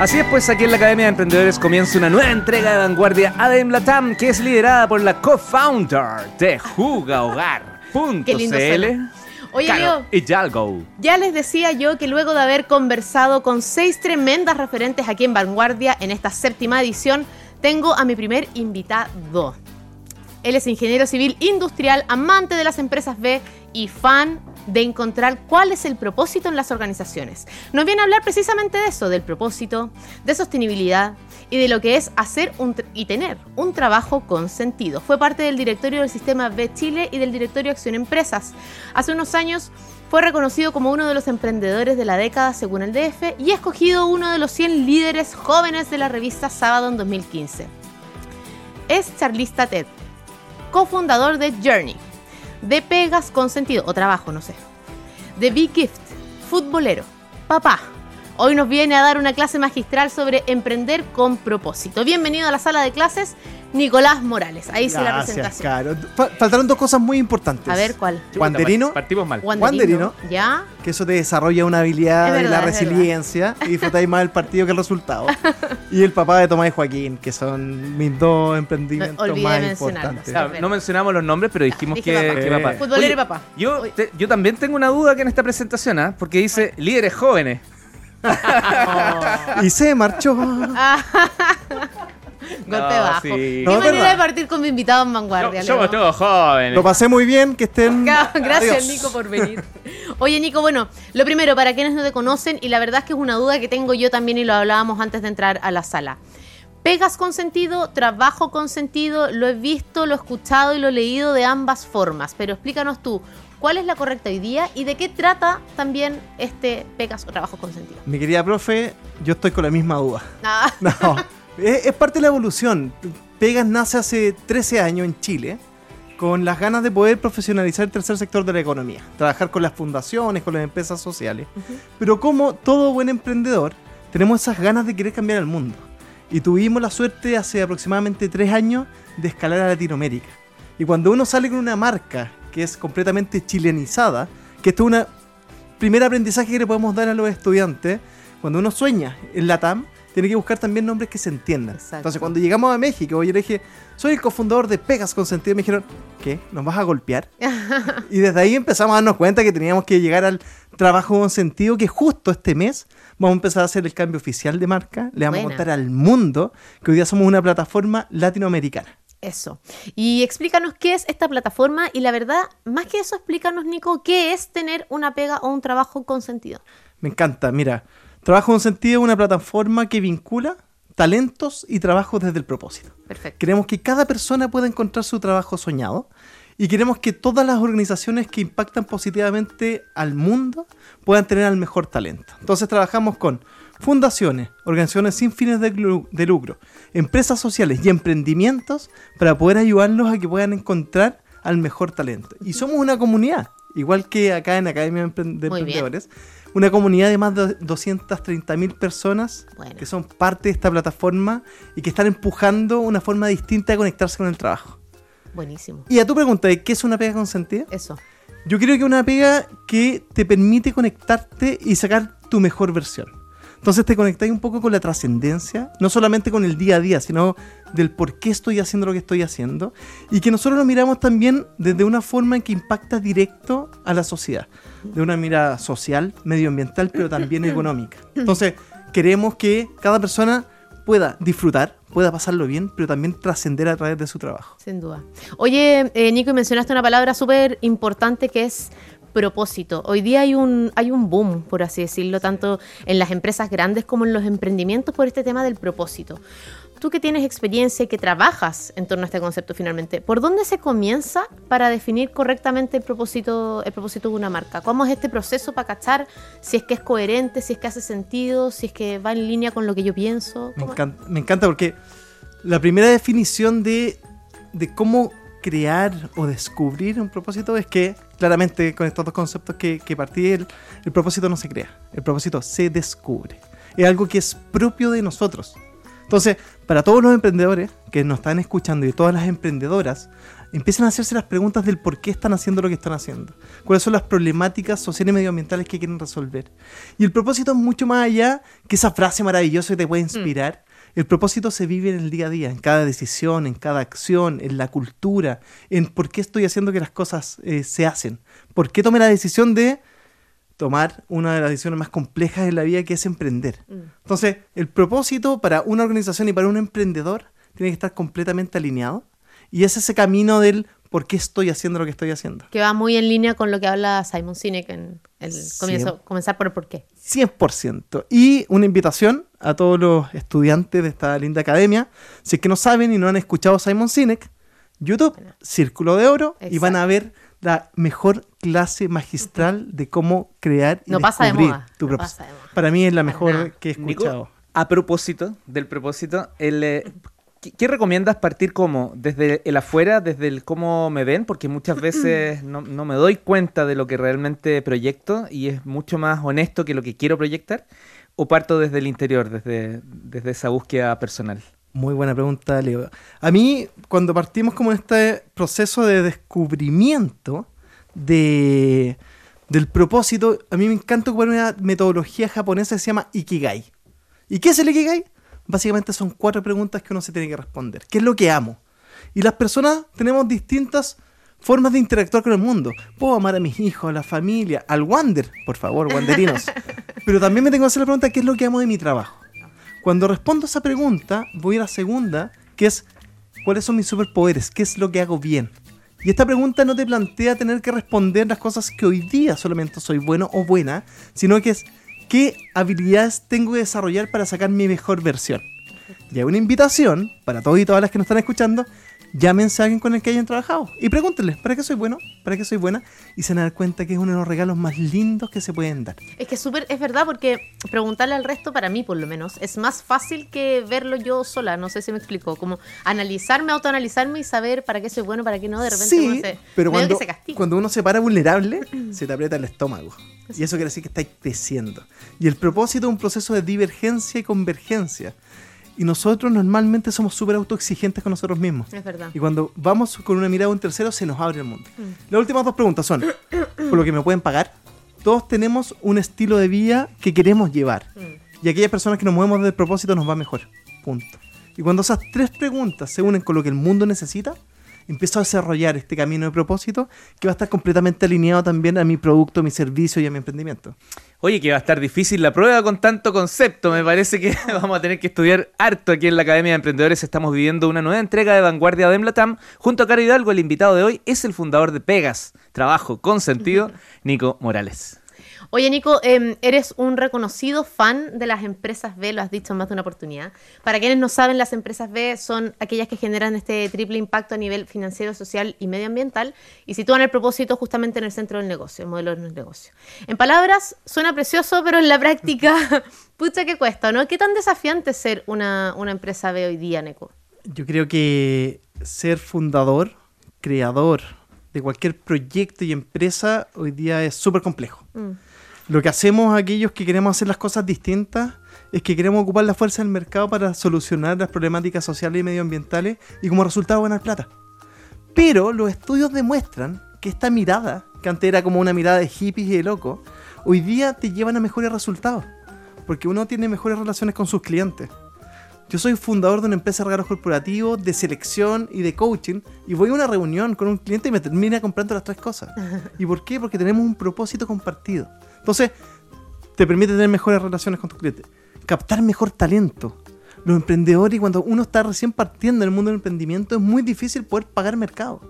Así es, pues aquí en la Academia de Emprendedores comienza una nueva entrega de vanguardia ADEM Latam que es liderada por la co-founder de jugahogar.cl. Oye, y Yalgo. ya les decía yo que luego de haber conversado con seis tremendas referentes aquí en Vanguardia en esta séptima edición, tengo a mi primer invitado. Él es ingeniero civil industrial, amante de las empresas B y fan de encontrar cuál es el propósito en las organizaciones. Nos viene a hablar precisamente de eso, del propósito, de sostenibilidad y de lo que es hacer y tener un trabajo con sentido. Fue parte del directorio del sistema B Chile y del directorio Acción Empresas. Hace unos años fue reconocido como uno de los emprendedores de la década según el DF y escogido uno de los 100 líderes jóvenes de la revista Sábado en 2015. Es charlista TED, cofundador de Journey, de Pegas con Sentido, o Trabajo, no sé, de Big Gift, futbolero, papá. Hoy nos viene a dar una clase magistral sobre emprender con propósito. Bienvenido a la sala de clases, Nicolás Morales. Ahí hice la Gracias, presentación. Caro. Fa- faltaron dos cosas muy importantes. A ver cuál. Wanderino, Partimos mal. Wanderino. ¿Ya? que eso te desarrolla una habilidad de verdad, la resiliencia y disfrutáis más del partido que el resultado. y el papá de Tomás y Joaquín, que son mis dos emprendimientos No, más importantes. No mencionamos los nombres, pero dijimos Dije que, papá. que papá. Futbolero y papá. Yo, te- yo también tengo una duda que en esta presentación, ¿ah? porque dice líderes jóvenes. Y se marchó. Golpe No, bajo. sí. Qué No, es manera verdad. de partir con mi invitado en vanguardia. somos Leo. todos jóvenes. Lo pasé muy bien, que estén. Gracias, Adiós. Nico, por venir. Oye, Nico, bueno, lo primero, para quienes no te conocen, y la verdad es que es una duda que tengo yo también y lo hablábamos antes de entrar a la sala. Pegas con sentido, trabajo con sentido, lo he visto, lo he escuchado y lo he leído de ambas formas, pero explícanos tú, ¿cuál es la correcta hoy día y de qué trata también este Pegas o trabajo con sentido? Mi querida profe, yo estoy con la misma duda. Ah, No, es, es parte de la evolución. Pegas nace hace 13 años en Chile con las ganas de poder profesionalizar el tercer sector de la economía, trabajar con las fundaciones, con las empresas sociales. Pero como todo buen emprendedor, tenemos esas ganas de querer cambiar el mundo. Y tuvimos la suerte hace aproximadamente tres años de escalar a Latinoamérica. Y cuando uno sale con una marca que es completamente chilenizada, que esto es un primer aprendizaje que le podemos dar a los estudiantes, cuando uno sueña en la TAM, tiene que buscar también nombres que se entiendan. Exacto. Entonces, cuando llegamos a México, yo le dije, soy el cofundador de Pegas con Sentido, me dijeron, ¿qué? ¿Nos vas a golpear? y desde ahí empezamos a darnos cuenta que teníamos que llegar al trabajo con sentido, que justo este mes vamos a empezar a hacer el cambio oficial de marca, le vamos Buena. a contar al mundo que hoy día somos una plataforma latinoamericana. Eso. Y explícanos qué es esta plataforma y la verdad, más que eso, explícanos, Nico, qué es tener una pega o un trabajo con sentido. Me encanta, mira, Trabajo con Sentido es una plataforma que vincula talentos y trabajo desde el propósito. Perfecto. Queremos que cada persona pueda encontrar su trabajo soñado y queremos que todas las organizaciones que impactan positivamente al mundo puedan tener al mejor talento. Entonces trabajamos con fundaciones, organizaciones sin fines de, de lucro, empresas sociales y emprendimientos para poder ayudarlos a que puedan encontrar al mejor talento. Y somos una comunidad, igual que acá en Academia de. Emprendedores, una comunidad de más de 230 mil personas Bueno. que son parte de esta plataforma y que están empujando una forma distinta de conectarse con el trabajo. Buenísimo. Y a tu pregunta de qué es una pega consentida, Eso. yo creo que es una pega que te permite conectarte y sacar tu mejor versión. Entonces te conectáis un poco con la trascendencia, no solamente con el día a día, sino del por qué estoy haciendo lo que estoy haciendo. Y que nosotros lo miramos también desde una forma en que impacta directo a la sociedad. De una mirada social, medioambiental, pero también económica. Entonces queremos que cada persona pueda disfrutar, pueda pasarlo bien, pero también trascender a través de su trabajo. Sin duda. Oye, eh, Nico, mencionaste una palabra súper importante que es propósito. Hoy día hay un, hay un boom, por así decirlo, tanto en las empresas grandes como en los emprendimientos por este tema del propósito. Tú que tienes experiencia y que trabajas en torno a este concepto finalmente, ¿por dónde se comienza para definir correctamente el propósito, el propósito de una marca? ¿Cómo es este proceso para cachar si es que es coherente, si es que hace sentido, si es que va en línea con lo que yo pienso? Me ¿Cómo- encanta, me encanta porque la primera definición de, de cómo crear o descubrir un propósito es que, claramente, con estos dos conceptos que, que partí, el, el propósito no se crea, el propósito se descubre. Es algo que es propio de nosotros. Entonces, para todos los emprendedores que nos están escuchando y todas las emprendedoras, empiecen a hacerse las preguntas del por qué están haciendo lo que están haciendo, cuáles son las problemáticas sociales y medioambientales que quieren resolver. Y el propósito es mucho más allá que esa frase maravillosa que te puede inspirar. El propósito se vive en el día a día, en cada decisión, en cada acción, en la cultura, en por qué estoy haciendo que las cosas eh, se hacen. ¿Por qué tomé la decisión de tomar una de las decisiones más complejas en la vida que es emprender? Mm. Entonces, el propósito para una organización y para un emprendedor tiene que estar completamente alineado. Y es ese camino del por qué estoy haciendo lo que estoy haciendo. Que va muy en línea con lo que habla Simon Sinek en el comienzo, comenzar por el por qué. 100%. Y una invitación a todos los estudiantes de esta linda academia. Si es que no saben y no han escuchado Simon Sinek, YouTube, Bueno. Círculo de Oro, y van a ver la mejor clase magistral de cómo crear y No pasa de moda, tu no propósito. pasa de moda. Para mí es la mejor que he Nico, escuchado. a propósito del propósito, el, eh, ¿qué, qué recomiendas partir como? ¿Desde el afuera, desde el cómo me ven? Porque muchas veces no, no me doy cuenta de lo que realmente proyecto y es mucho más honesto que lo que quiero proyectar. ¿O parto desde el interior, desde, desde esa búsqueda personal? Muy buena pregunta, Leo. A mí, cuando partimos como en este proceso de descubrimiento de, del propósito, a mí me encanta ocupar una metodología japonesa que se llama Ikigai. ¿Y qué es el Ikigai? Básicamente son cuatro preguntas que uno se tiene que responder. ¿Qué es lo que amo? Y las personas tenemos distintas formas de interactuar con el mundo. Puedo amar a mis hijos, a la familia, al Wander, por favor, Wanderinos. Pero también me tengo que hacer la pregunta, ¿qué es lo que amo de mi trabajo? Cuando respondo esa pregunta, voy a la segunda, que es ¿cuáles son mis superpoderes? ¿Qué es lo que hago bien? Y esta pregunta no te plantea tener que responder las cosas que hoy día solamente soy bueno o buena, sino que es ¿qué habilidades tengo que desarrollar para sacar mi mejor versión? Y hay una invitación para todos y todas las que nos están escuchando, llámense a alguien con el que hayan trabajado y pregúntenle, ¿para qué soy bueno? ¿Para qué soy buena? Y se van a dar cuenta que es uno de los regalos más lindos que se pueden dar. Es que súper, es verdad, porque preguntarle al resto, para mí por lo menos, es más fácil que verlo yo sola. No sé si me explico. Como analizarme, autoanalizarme y saber para qué soy bueno, para qué no. De repente Sí, uno se, pero cuando, que se cuando uno se para vulnerable, se te aprieta el estómago. Y eso quiere decir que estáis creciendo. Y el propósito es un proceso de divergencia y convergencia. Y nosotros normalmente somos súper autoexigentes con nosotros mismos. Es verdad. Y cuando vamos con una mirada a un tercero, se nos abre el mundo. Mm. Las últimas dos preguntas son, ¿por lo que me pueden pagar? Todos tenemos un estilo de vida que queremos llevar. Mm. Y aquellas personas que nos movemos del propósito nos va mejor. Punto. Y cuando esas tres preguntas se unen con lo que el mundo necesita, empiezo a desarrollar este camino de propósito que va a estar completamente alineado también a mi producto, a mi servicio y a mi emprendimiento. Oye, que va a estar difícil la prueba con tanto concepto. Me parece que vamos a tener que estudiar harto aquí en la Academia de Emprendedores. Estamos viviendo una nueva entrega de Vanguardia de Emlatam. Junto a Caro Hidalgo, el invitado de hoy es el fundador de Pegas, Trabajo con Sentido, Nico Morales. Oye, Nico, eh, eres un reconocido fan de las empresas B, lo has dicho en más de una oportunidad. Para quienes no saben, las empresas B son aquellas que generan este triple impacto a nivel financiero, social y medioambiental y sitúan el propósito justamente en el centro del negocio, el modelo del negocio. En palabras, suena precioso, pero en la práctica, pucha que cuesta, ¿no? ¿Qué tan desafiante es ser una, una empresa B hoy día, Nico? Yo creo que ser fundador, creador de cualquier proyecto y empresa hoy día es súper complejo. Mm. Lo que hacemos aquellos que queremos hacer las cosas distintas es que queremos ocupar la fuerza del mercado para solucionar las problemáticas sociales y medioambientales y como resultado ganar plata. Pero los estudios demuestran que esta mirada, que antes era como una mirada de hippies y de loco, hoy día te llevan a mejores resultados. Porque uno tiene mejores relaciones con sus clientes. Yo soy fundador de una empresa de regalos corporativos, de selección y de coaching, y voy a una reunión con un cliente y me termina comprando las tres cosas. ¿Y por qué? Porque tenemos un propósito compartido. Entonces, te permite tener mejores relaciones con tus clientes, captar mejor talento. Los emprendedores, cuando uno está recién partiendo en el mundo del emprendimiento, es muy difícil poder pagar mercado.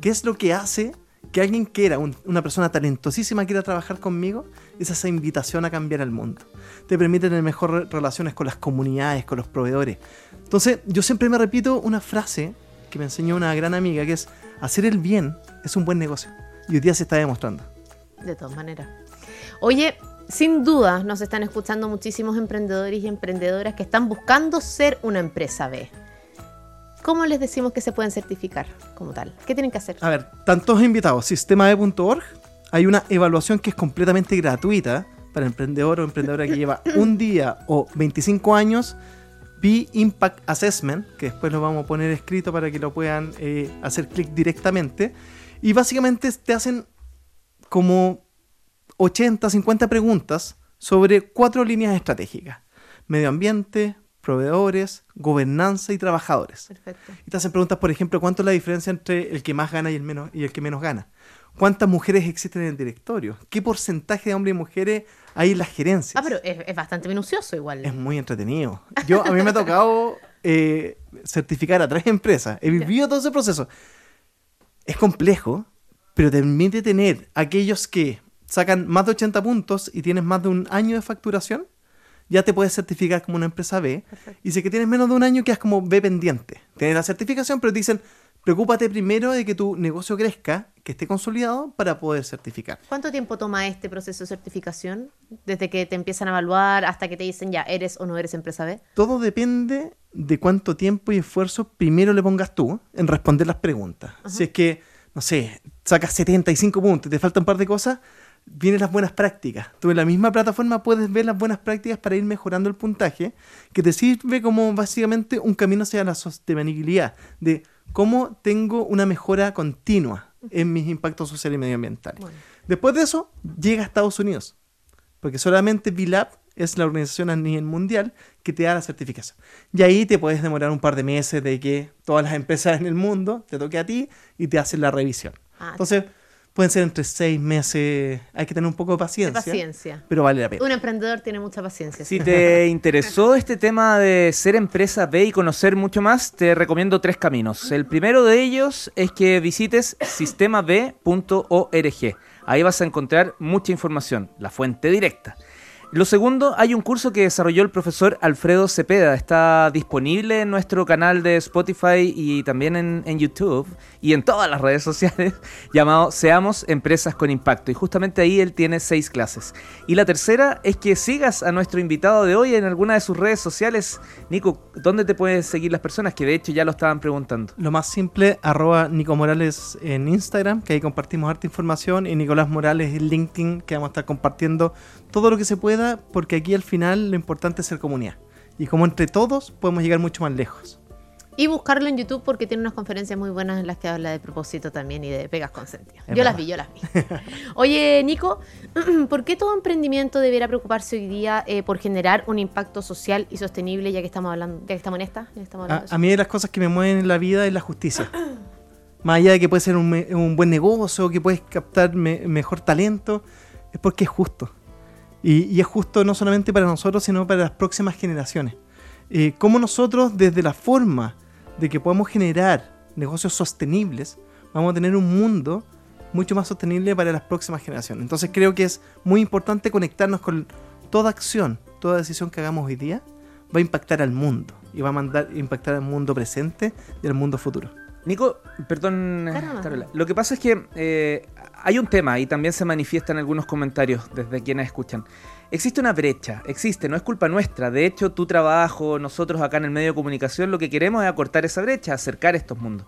¿Qué es lo que hace que alguien quiera, un- una persona talentosísima quiera trabajar conmigo? Es esa invitación a cambiar el mundo. Te permite tener mejores relaciones con las comunidades, con los proveedores. Entonces, yo siempre me repito una frase que me enseñó una gran amiga, que es, hacer el bien es un buen negocio. Y hoy día se está demostrando. De todas maneras. Oye, sin duda nos están escuchando muchísimos emprendedores y emprendedoras que están buscando ser una empresa B. ¿Cómo les decimos que se pueden certificar como tal? ¿Qué tienen que hacer? A ver, tantos invitados, sistemae.org, hay una evaluación que es completamente gratuita para emprendedor o emprendedora que lleva un día o 25 años B-Impact Assessment, que después lo vamos a poner escrito para que lo puedan eh, hacer clic directamente. Y básicamente te hacen como 80, 50 preguntas sobre cuatro líneas estratégicas. Medio ambiente, proveedores, gobernanza y trabajadores. Perfecto. Y te hacen preguntas, por ejemplo, ¿cuánto es la diferencia entre el que más gana y el, menos, y el que menos gana? ¿Cuántas mujeres existen en el directorio? ¿Qué porcentaje de hombres y mujeres hay en las gerencias? Ah, pero es, es bastante minucioso igual. Es muy entretenido. Yo, a mí me ha tocado eh, certificar a tres empresas. He vivido todo ese proceso. Es complejo, pero te permite tener aquellos que sacan más de 80 puntos y tienes más de un año de facturación, ya te puedes certificar como una empresa B. Perfecto. Y si que tienes menos de un año, quedas como B pendiente. Tienes la certificación, pero te dicen, preocúpate primero de que tu negocio crezca, que esté consolidado para poder certificar. ¿Cuánto tiempo toma este proceso de certificación? Desde que te empiezan a evaluar hasta que te dicen ya, eres o no eres empresa B. Todo depende de cuánto tiempo y esfuerzo primero le pongas tú en responder las preguntas. Si es que, no sé, sacas 75 puntos y te faltan un par de cosas, vienen las buenas prácticas. Tú en la misma plataforma puedes ver las buenas prácticas para ir mejorando el puntaje, que te sirve como básicamente un camino hacia la sostenibilidad, de cómo tengo una mejora continua en mis impactos sociales y medioambientales. Bueno. Después de eso, llega a Estados Unidos, porque solamente VLAB es la organización a nivel mundial que te da la certificación. Y ahí te puedes demorar un par de meses de que todas las empresas en el mundo te toque a ti y te hacen la revisión. Ah, Entonces, pueden ser entre seis meses, hay que tener un poco de de paciencia, paciencia. pero vale la pena. Un emprendedor tiene mucha paciencia. Si te interesó este tema de ser empresa B y conocer mucho más, te recomiendo tres caminos. El primero de ellos es que visites sistemab.org. Ahí vas a encontrar mucha información, la fuente directa. Lo segundo, hay un curso que desarrolló el profesor Alfredo Cepeda. Está disponible en nuestro canal de Spotify y también en, YouTube y en todas las redes sociales, llamado Seamos Empresas con Impacto. Y justamente ahí él tiene seis clases. Y la tercera es que sigas a nuestro invitado de hoy en alguna de sus redes sociales. Nico, ¿dónde te pueden seguir las personas? Que de hecho ya lo estaban preguntando. Lo más simple, arroba Nico Morales en Instagram, que ahí compartimos harta información, y Nicolás Morales en LinkedIn, que vamos a estar compartiendo todo lo que se pueda, porque aquí al final lo importante es ser comunidad. Y como entre todos podemos llegar mucho más lejos. Y buscarlo en YouTube porque tiene unas conferencias muy buenas en las que habla de propósito también y de pegas consentidas. Es Yo las vi, yo las vi. Oye, Nico, ¿por qué todo emprendimiento debería preocuparse hoy día eh, por generar un impacto social y sostenible, ya que estamos hablando, ya que estamos en esta? Ya estamos hablando A, mí de las cosas que me mueven en la vida es la justicia. Más allá de que puede ser un, buen negocio, que puedes captar me- mejor talento, es porque es justo. Y, es justo no solamente para nosotros, sino para las próximas generaciones. Eh, cómo nosotros, desde la forma de que podamos generar negocios sostenibles, vamos a tener un mundo mucho más sostenible para las próximas generaciones. Entonces creo que es muy importante conectarnos con toda acción, toda decisión que hagamos hoy día, va a impactar al mundo y va a mandar impactar al mundo presente y al mundo futuro. Nico, perdón. Carola. Lo que pasa es que eh, hay un tema y también se manifiesta en algunos comentarios desde quienes escuchan. Existe una brecha, existe, no es culpa nuestra. De hecho, tu trabajo, nosotros acá en el medio de comunicación, lo que queremos es acortar esa brecha, acercar estos mundos.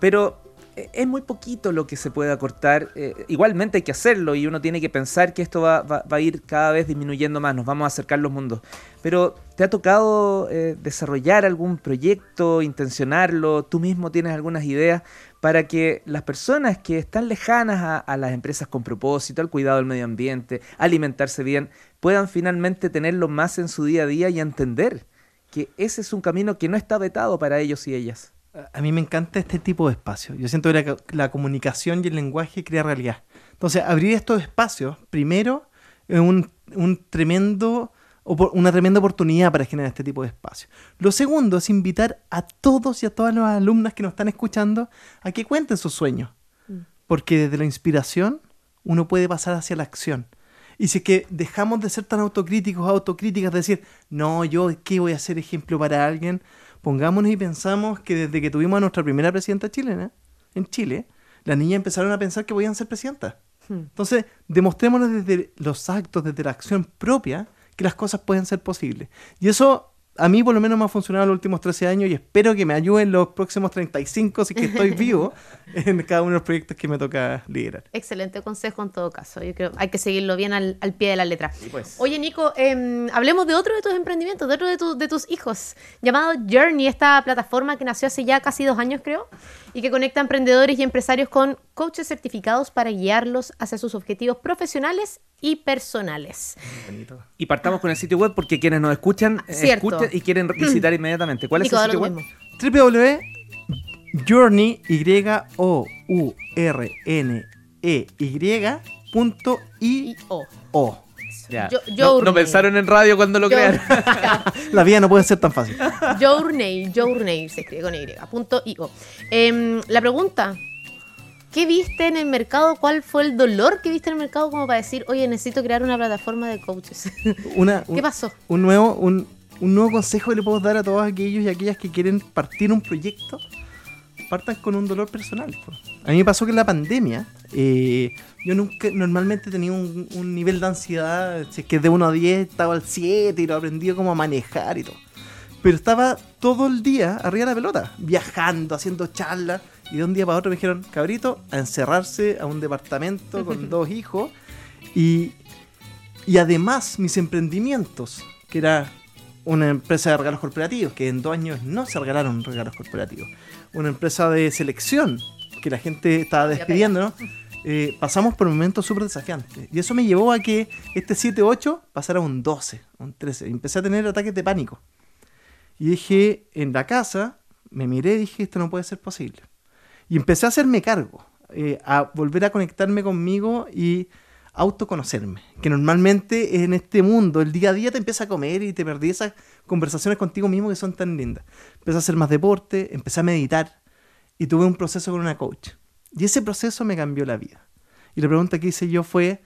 Pero es muy poquito lo que se puede acortar. eh, igualmente hay que hacerlo y uno tiene que pensar que esto va a ir cada vez disminuyendo más, nos vamos a acercar los mundos. Pero ¿te ha tocado eh, desarrollar algún proyecto, intencionarlo? ¿Tú mismo tienes algunas ideas para que las personas que están lejanas a, a las empresas con propósito, al cuidado del medio ambiente, alimentarse bien, puedan finalmente tenerlo más en su día a día y entender que ese es un camino que no está vetado para ellos y ellas? A- mí me encanta este tipo de espacios. Yo siento que la, la comunicación y el lenguaje crea realidad. Entonces, abrir estos espacios, primero, es un, un tremendo, una tremenda oportunidad para generar este tipo de espacios. Lo segundo es invitar a todos y a todas las alumnas que nos están escuchando a que cuenten sus sueños. Mm. Porque desde la inspiración uno puede pasar hacia la acción. Y si es que dejamos de ser tan autocríticos, autocríticas, de decir, no, yo, ¿qué voy a ser ejemplo para alguien? Pongámonos y pensamos que desde que tuvimos a nuestra primera presidenta chilena, en Chile, las niñas empezaron a pensar que podían ser presidentas. Hmm. Entonces, demostrémonos desde los actos, desde la acción propia, que las cosas pueden ser posibles. Y eso a mí por lo menos me ha funcionado los últimos 13 años y espero que me ayude en los próximos 35 si que estoy vivo en cada uno de los proyectos que me toca liderar. Excelente consejo en todo caso. Yo creo hay que seguirlo bien al, al pie de la letra. pues. Oye, Nico, em, hablemos de otro de tus emprendimientos, de otro de, tu- de tus hijos, llamado Journey, esta plataforma que nació hace ya casi dos años, creo, y que conecta a emprendedores y empresarios con coaches certificados para guiarlos hacia sus objetivos profesionales y personales. Y partamos con el sitio web porque quienes nos escuchan, eh, Cierto. escuchan y quieren visitar inmediatamente. ¿Cuál Nico, es el sitio web? mismo. www.journey, y o u r n e y punto i O. o. Ya. Yo- no, pensaron en radio cuando lo crearon. La vida no puede ser tan fácil. Journey, Journey se escribe con Y, punto io. Em, la pregunta, ¿qué viste en el mercado? ¿Cuál fue el dolor que viste en el mercado como para decir, oye, necesito crear una plataforma de coaches? Una, ¿Qué un- pasó? un nuevo, un, un nuevo consejo que le puedo dar a todos aquellos y aquellas que quieren partir un proyecto, partan con un dolor personal. A mí me pasó que en la pandemia, eh, yo nunca, normalmente tenía un, un nivel de ansiedad, si es que de 1 a 10 estaba al 7 y lo aprendí como a manejar y todo. Pero estaba todo el día arriba de la pelota, viajando, haciendo charlas. Y de un día para otro me dijeron, cabrito, a encerrarse a un departamento con dos hijos. Y, y además mis emprendimientos, que era una empresa de regalos corporativos, que en dos años no se regalaron regalos corporativos. Una empresa de selección, que la gente estaba despidiendo, ¿no? Eh, pasamos por momentos súper desafiantes. Y eso me llevó a que este 7-8 pasara a un 12, un 13. Y empecé a tener ataques de pánico. Y dije, en la casa, me miré y dije, esto no puede ser posible. Y empecé a hacerme cargo, eh, a volver a conectarme conmigo y autoconocerme. Que normalmente en este mundo, el día a día te empieza a comer y te perdí esas conversaciones contigo mismo que son tan lindas. Empecé a hacer más deporte, empecé a meditar y tuve un proceso con una coach. Y ese proceso me cambió la vida. Y la pregunta que hice yo fue,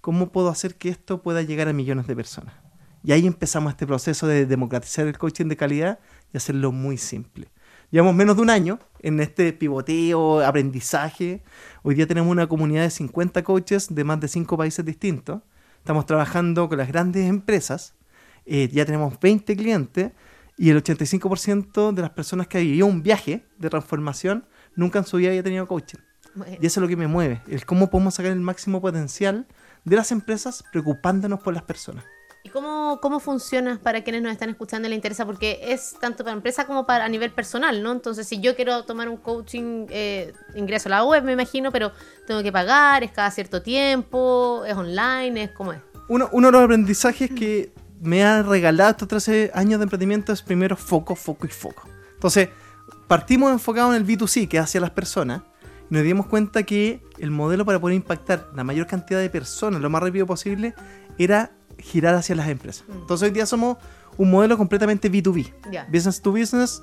¿cómo puedo hacer que esto pueda llegar a millones de personas? Y ahí empezamos este proceso de democratizar el coaching de calidad y hacerlo muy simple. Llevamos menos de un año en este pivoteo, aprendizaje. Hoy día tenemos una comunidad de 50 coaches de más de 5 países distintos. Estamos trabajando con las grandes empresas. Eh, ya tenemos 20 clientes y el 85% de las personas que han vivido un viaje de transformación nunca en su vida había tenido coaching. Bueno, Y eso es lo que me mueve, el cómo podemos sacar el máximo potencial de las empresas preocupándonos por las personas. ¿Y cómo, cómo funciona para quienes nos están escuchando y les interesa? Porque es tanto para empresa como para a nivel personal, ¿no? Entonces, si yo quiero tomar un coaching, eh, ingreso a la web, me imagino, pero tengo que pagar, es cada cierto tiempo, es online, es como es. Uno, uno de los aprendizajes que me ha regalado estos 13 años de emprendimiento es primero foco, foco y foco. Entonces, partimos enfocados en el B2C, que es hacia las personas, y nos dimos cuenta que el modelo para poder impactar la mayor cantidad de personas lo más rápido posible era girar hacia las empresas. Mm. Entonces, hoy día somos un modelo completamente B2B. Ya. business to business,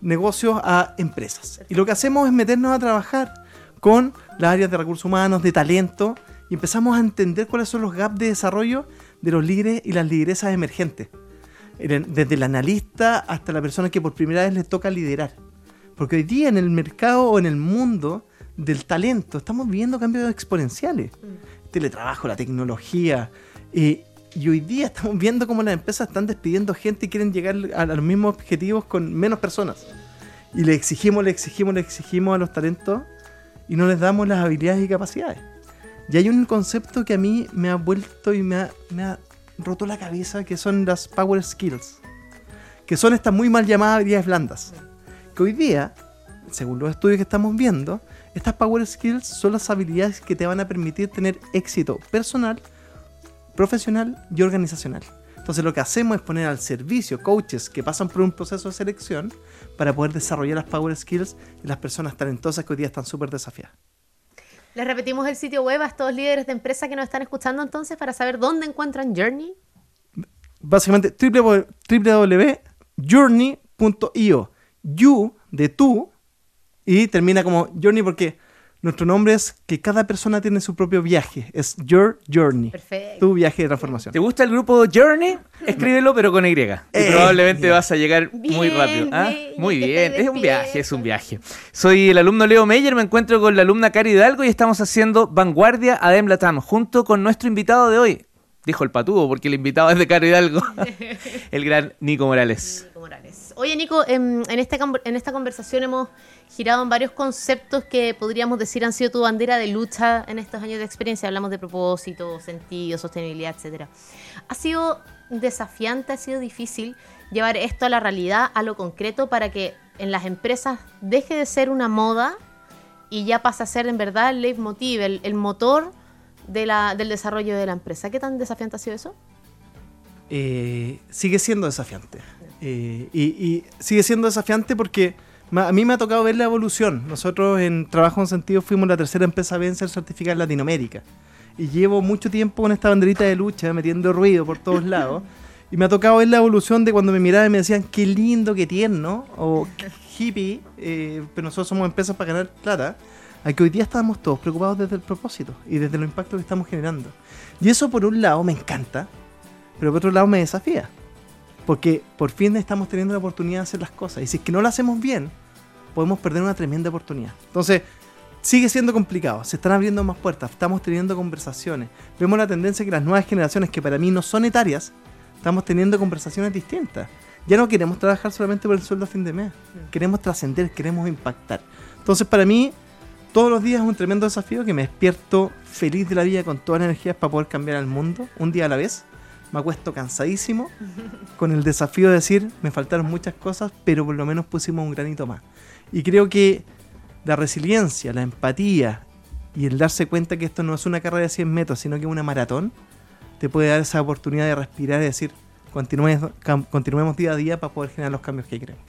negocios a empresas. Y lo que hacemos es meternos a trabajar con las áreas de recursos humanos, de talento, y empezamos a entender cuáles son los gaps de desarrollo de los líderes y las lideresas emergentes. Desde el analista hasta la persona que por primera vez le toca liderar. Porque hoy día en el mercado o en el mundo del talento estamos viendo cambios exponenciales. Teletrabajo, la tecnología. eh, y hoy día estamos viendo cómo las empresas están despidiendo gente y quieren llegar a, los mismos objetivos con menos personas. Y le exigimos, le exigimos, le exigimos a los talentos y no les damos las habilidades y capacidades. Y hay un concepto que a mí me ha vuelto y me ha, me ha roto la cabeza, que son las power skills. Que son estas muy mal llamadas habilidades blandas. Que hoy día, según los estudios que estamos viendo, estas power skills son las habilidades que te van a permitir tener éxito personal, profesional y organizacional. Entonces lo que hacemos es poner al servicio coaches que pasan por un proceso de selección para poder desarrollar las power skills de las personas talentosas que hoy día están súper desafiadas. Les repetimos el sitio web a estos líderes de empresa que nos están escuchando entonces para saber dónde encuentran Journey. Básicamente www.journey.io You de tú y termina como Journey porque nuestro nombre es que cada persona tiene su propio viaje. Es Your Journey. Perfecto. Tu viaje de transformación. ¿Te gusta el grupo Journey? Escríbelo, pero con Y. Y Eh, probablemente bien. vas a llegar muy Bien, rápido. ¿ah? bien, Muy bien. Es un viaje, es un viaje. Soy el alumno Leo Meyer, me encuentro con la alumna Cari Hidalgo y estamos haciendo Vanguardia Adem Latam junto con nuestro invitado de hoy. Dijo el patudo, porque el invitado es de Caro Hidalgo, el gran Nico Morales. Nico Morales. Oye, Nico, en, en, con- en esta conversación hemos girado en varios conceptos que podríamos decir han sido tu bandera de lucha en estos años de experiencia. Hablamos de propósito, sentido, sostenibilidad, etcétera. ¿Ha sido desafiante, ha sido difícil llevar esto a la realidad, a lo concreto, para que en las empresas deje de ser una moda y ya pase a ser en verdad el leitmotiv, el, el motor de la, del desarrollo de la empresa? ¿Qué tan desafiante ha sido eso? eh, sigue siendo desafiante. Eh, y, y sigue siendo desafiante porque a mí me ha tocado ver la evolución. Nosotros en Trabajo en Sentido fuimos la tercera empresa a ser certificada en Latinoamérica. Y llevo mucho tiempo con esta banderita de lucha, metiendo ruido por todos lados. Y me ha tocado ver la evolución de cuando me miraban y me decían, qué lindo, qué tierno, o hippie, eh, pero nosotros somos empresas para ganar plata, a que hoy día estamos todos preocupados desde el propósito y desde los impactos que estamos generando. Y eso por un lado me encanta, pero por otro lado me desafía. Porque por fin estamos teniendo la oportunidad de hacer las cosas. Y si es que no lo hacemos bien, podemos perder una tremenda oportunidad. Entonces, sigue siendo complicado. Se están abriendo más puertas. Estamos teniendo conversaciones. Vemos la tendencia que las nuevas generaciones, que para mí no son etarias, estamos teniendo conversaciones distintas. Ya no queremos trabajar solamente por el sueldo a fin de mes. Queremos trascender, queremos impactar. Entonces, para mí, todos los días es un tremendo desafío que me despierto feliz de la vida con todas las energías para poder cambiar el mundo, un día a la vez. Me acuesto cansadísimo con el desafío de decir, me faltaron muchas cosas, pero por lo menos pusimos un granito más. Y creo que la resiliencia, la empatía y el darse cuenta que esto no es una carrera de 100 metros, sino que es una maratón, te puede dar esa oportunidad de respirar y decir, continuemos, día a día para poder generar los cambios que queremos.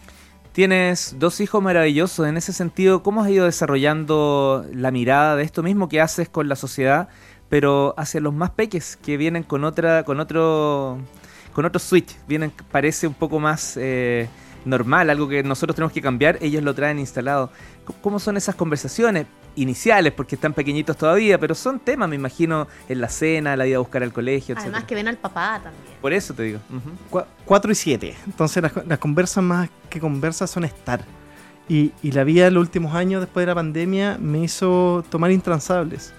Tienes dos hijos maravillosos. En ese sentido, ¿cómo has ido desarrollando la mirada de esto mismo que haces con la sociedad, pero hacia los más peques que vienen con otra, con otro, con otro switch? Vienen, parece un poco más eh, normal, algo que nosotros tenemos que cambiar. Ellos lo traen instalado. ¿Cómo son esas conversaciones iniciales? Porque están pequeñitos todavía, pero son temas, me imagino, en la cena, la ida a buscar al colegio, etc. Además que ven al papá también. Por eso te digo. Ujú. 4 y 7. Entonces las, las conversas más que conversas son estar. Y, y la vida en los últimos años, después de la pandemia, me hizo tomar intransables.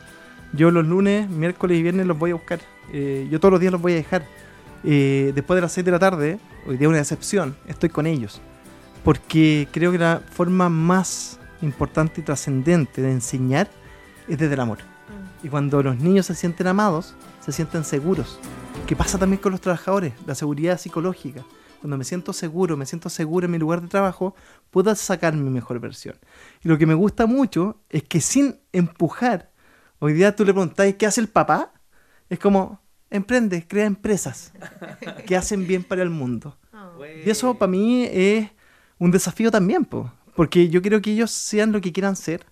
Yo los lunes, miércoles y viernes los voy a buscar. Eh, yo todos los días los voy a dejar. Eh, después de las 6 de la tarde, hoy día una excepción, estoy con ellos. Porque creo que la forma más importante y trascendente de enseñar es desde el amor. Y cuando los niños se sienten amados, se sienten seguros. ¿Qué pasa también con los trabajadores? La seguridad psicológica. Cuando me siento seguro, me siento seguro en mi lugar de trabajo, puedo sacar mi mejor versión. Y lo que me gusta mucho es que sin empujar, hoy día tú le preguntáis qué hace el papá, es como, emprende, crea empresas que hacen bien para el mundo. Y eso para mí es un desafío también, po, porque yo quiero que ellos sean lo que quieran ser,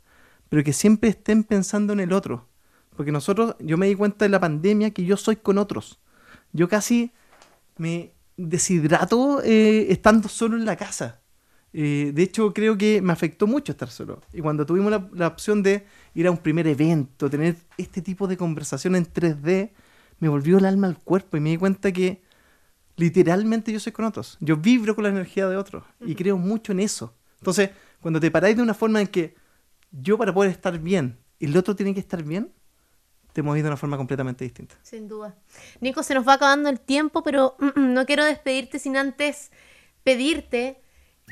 pero que siempre estén pensando en el otro. Porque nosotros, yo me di cuenta de la pandemia que yo soy con otros. Yo casi me deshidrato eh, estando solo en la casa. Eh, de hecho, creo que me afectó mucho estar solo. Y cuando tuvimos la, la opción de ir a un primer evento, tener este tipo de conversación en 3D, me volvió el alma al cuerpo y me di cuenta que literalmente yo soy con otros. Yo vibro con la energía de otros y creo mucho en eso. Entonces, cuando te paráis de una forma en que yo para poder estar bien y el otro tiene que estar bien, te movís de una forma completamente distinta. Sin duda. Nico, se nos va acabando el tiempo, pero mm, mm, no quiero despedirte sin antes pedirte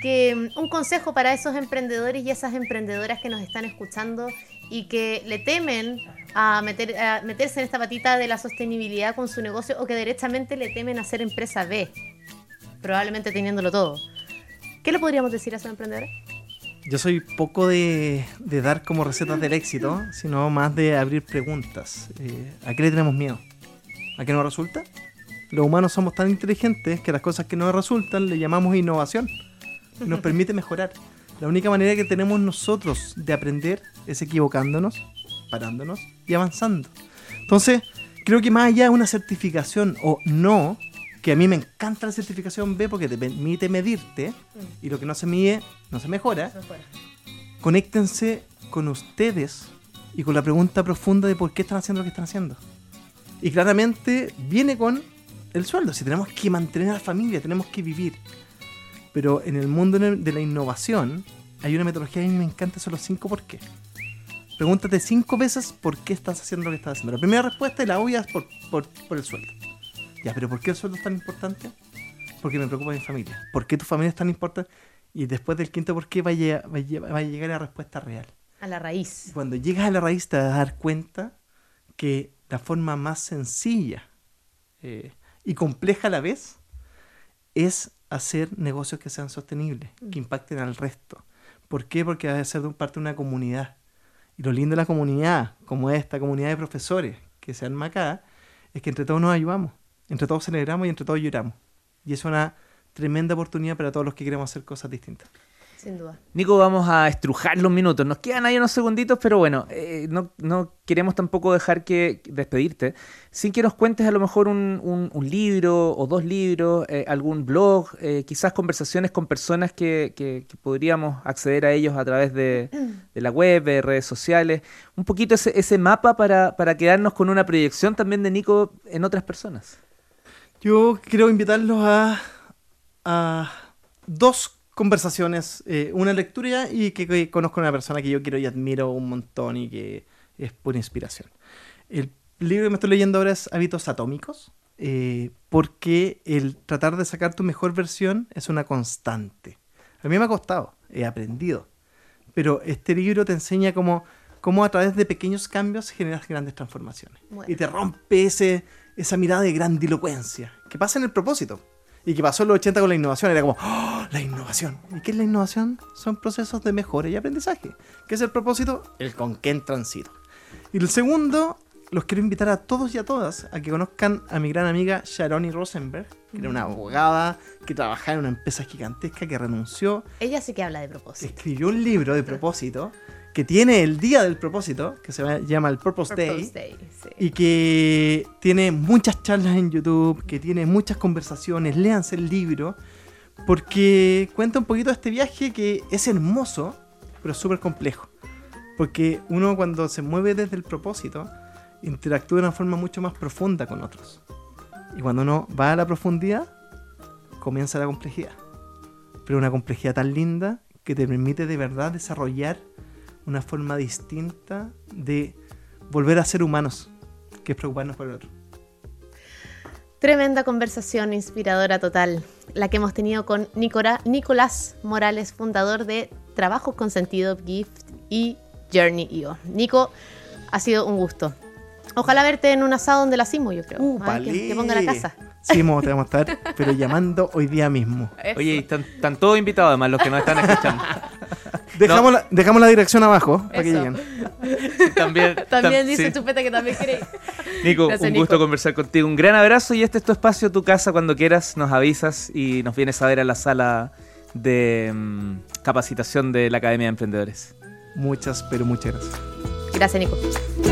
que mm, un consejo para esos emprendedores y esas emprendedoras que nos están escuchando y que le temen a, meter, a meterse en esta patita de la sostenibilidad con su negocio o que derechamente le temen a ser empresa B, probablemente teniéndolo todo. ¿Qué le podríamos decir a esos emprendedores? Yo soy poco de, de dar como recetas del éxito, sino más de abrir preguntas. Eh, ¿A qué le tenemos miedo? ¿A qué no resulta? Los humanos somos tan inteligentes que las cosas que no resultan le llamamos innovación. y Nos permite mejorar. La única manera que tenemos nosotros de aprender es equivocándonos, parándonos y avanzando. Entonces, creo que más allá de una certificación o no, que a mí me encanta la certificación B porque te permite medirte y lo que no se mide no se mejora, conéctense con ustedes y con la pregunta profunda de por qué están haciendo lo que están haciendo. Y claramente viene con el sueldo. Si tenemos que mantener a la familia, tenemos que vivir. Pero en el mundo de la innovación hay una metodología que a mí me encanta, son los cinco por qué. Pregúntate cinco veces por qué estás haciendo lo que estás haciendo. La primera respuesta y la obvia es por, por, por el sueldo. Ya, pero ¿por qué el sueldo es tan importante? Porque me preocupa mi familia. ¿Por qué tu familia es tan importante? Y después del quinto por qué va a, lleg- va a llegar la respuesta real. A la raíz. Cuando llegas a la raíz te vas a dar cuenta que la forma más sencilla eh, y compleja a la vez es hacer negocios que sean sostenibles, que impacten al resto. ¿Por qué? Porque va a ser de parte de una comunidad. Y lo lindo de la comunidad, como esta comunidad de profesores que se arma acá, es que entre todos nos ayudamos, entre todos celebramos y entre todos lloramos. Y es una tremenda oportunidad para todos los que queremos hacer cosas distintas. Sin duda. Nico, vamos a estrujar los minutos. Nos quedan ahí unos segunditos, pero bueno, eh, no, no queremos tampoco dejar que despedirte sin que nos cuentes a lo mejor un, un- un libro o dos libros, eh, algún blog, eh, quizás conversaciones con personas que, que- que podríamos acceder a ellos a través de, de la web, de redes sociales. Un poquito ese, ese mapa para, para quedarnos con una proyección también de Nico en otras personas. Yo quiero invitarlos a, a dos conversaciones, eh, una lectura y que, que conozco a una persona que yo quiero y admiro un montón y que es pura inspiración. El libro que me estoy leyendo ahora es Hábitos Atómicos, eh, porque el tratar de sacar tu mejor versión es una constante. A mí me ha costado, he aprendido, pero este libro te enseña cómo, cómo a través de pequeños cambios generas grandes transformaciones. Bueno. Y te rompe ese, esa mirada de grandilocuencia que pasa en el propósito. Y que pasó en los 80 con la innovación. Era como, ¡Oh, la innovación. ¿Y qué es la innovación? Son procesos de mejora y aprendizaje. ¿Qué es el propósito? El con qué transito. Y el segundo, los quiero invitar a todos y a todas a que conozcan a mi gran amiga Sharoni Rosenberg, que era una abogada que trabajaba en una empresa gigantesca que renunció Ella sí que habla de propósito. escribió un libro de propósito que tiene el día del propósito, que se llama el Purpose, Day, Day, sí. y que tiene muchas charlas en YouTube, que tiene muchas conversaciones, léanse el libro, porque cuenta un poquito de este viaje que es hermoso, pero súper complejo. Porque uno cuando se mueve desde el propósito, interactúa de una forma mucho más profunda con otros. Y cuando uno va a la profundidad, comienza la complejidad. Pero una complejidad tan linda que te permite de verdad desarrollar una forma distinta de volver a ser humanos, que es preocuparnos por el otro. Tremenda conversación inspiradora total, la que hemos tenido con Nicora- Nicolás Morales, fundador de Trabajos con Sentido, Gift y Journey.io. Nico, ha sido un gusto. Ojalá verte en un asado donde la hacemos, yo creo. Uh, Ah, que, que ponga la casa. Sí, mo, te vamos a estar, pero llamando hoy día mismo. Oye, y están, están todos invitados además los que nos están escuchando. Dejamos, la, dejamos la dirección abajo para que lleguen. También, También tam- dice sí. Chupeta que también quiere. ir. Nico, Gracias, un Nico. gusto conversar contigo. Un gran abrazo y este es tu espacio, tu casa. Cuando quieras nos avisas y nos vienes a ver a la sala de mm, capacitación de la Academia de Emprendedores. Muchas, pero muchas gracias. Gracias, Nico.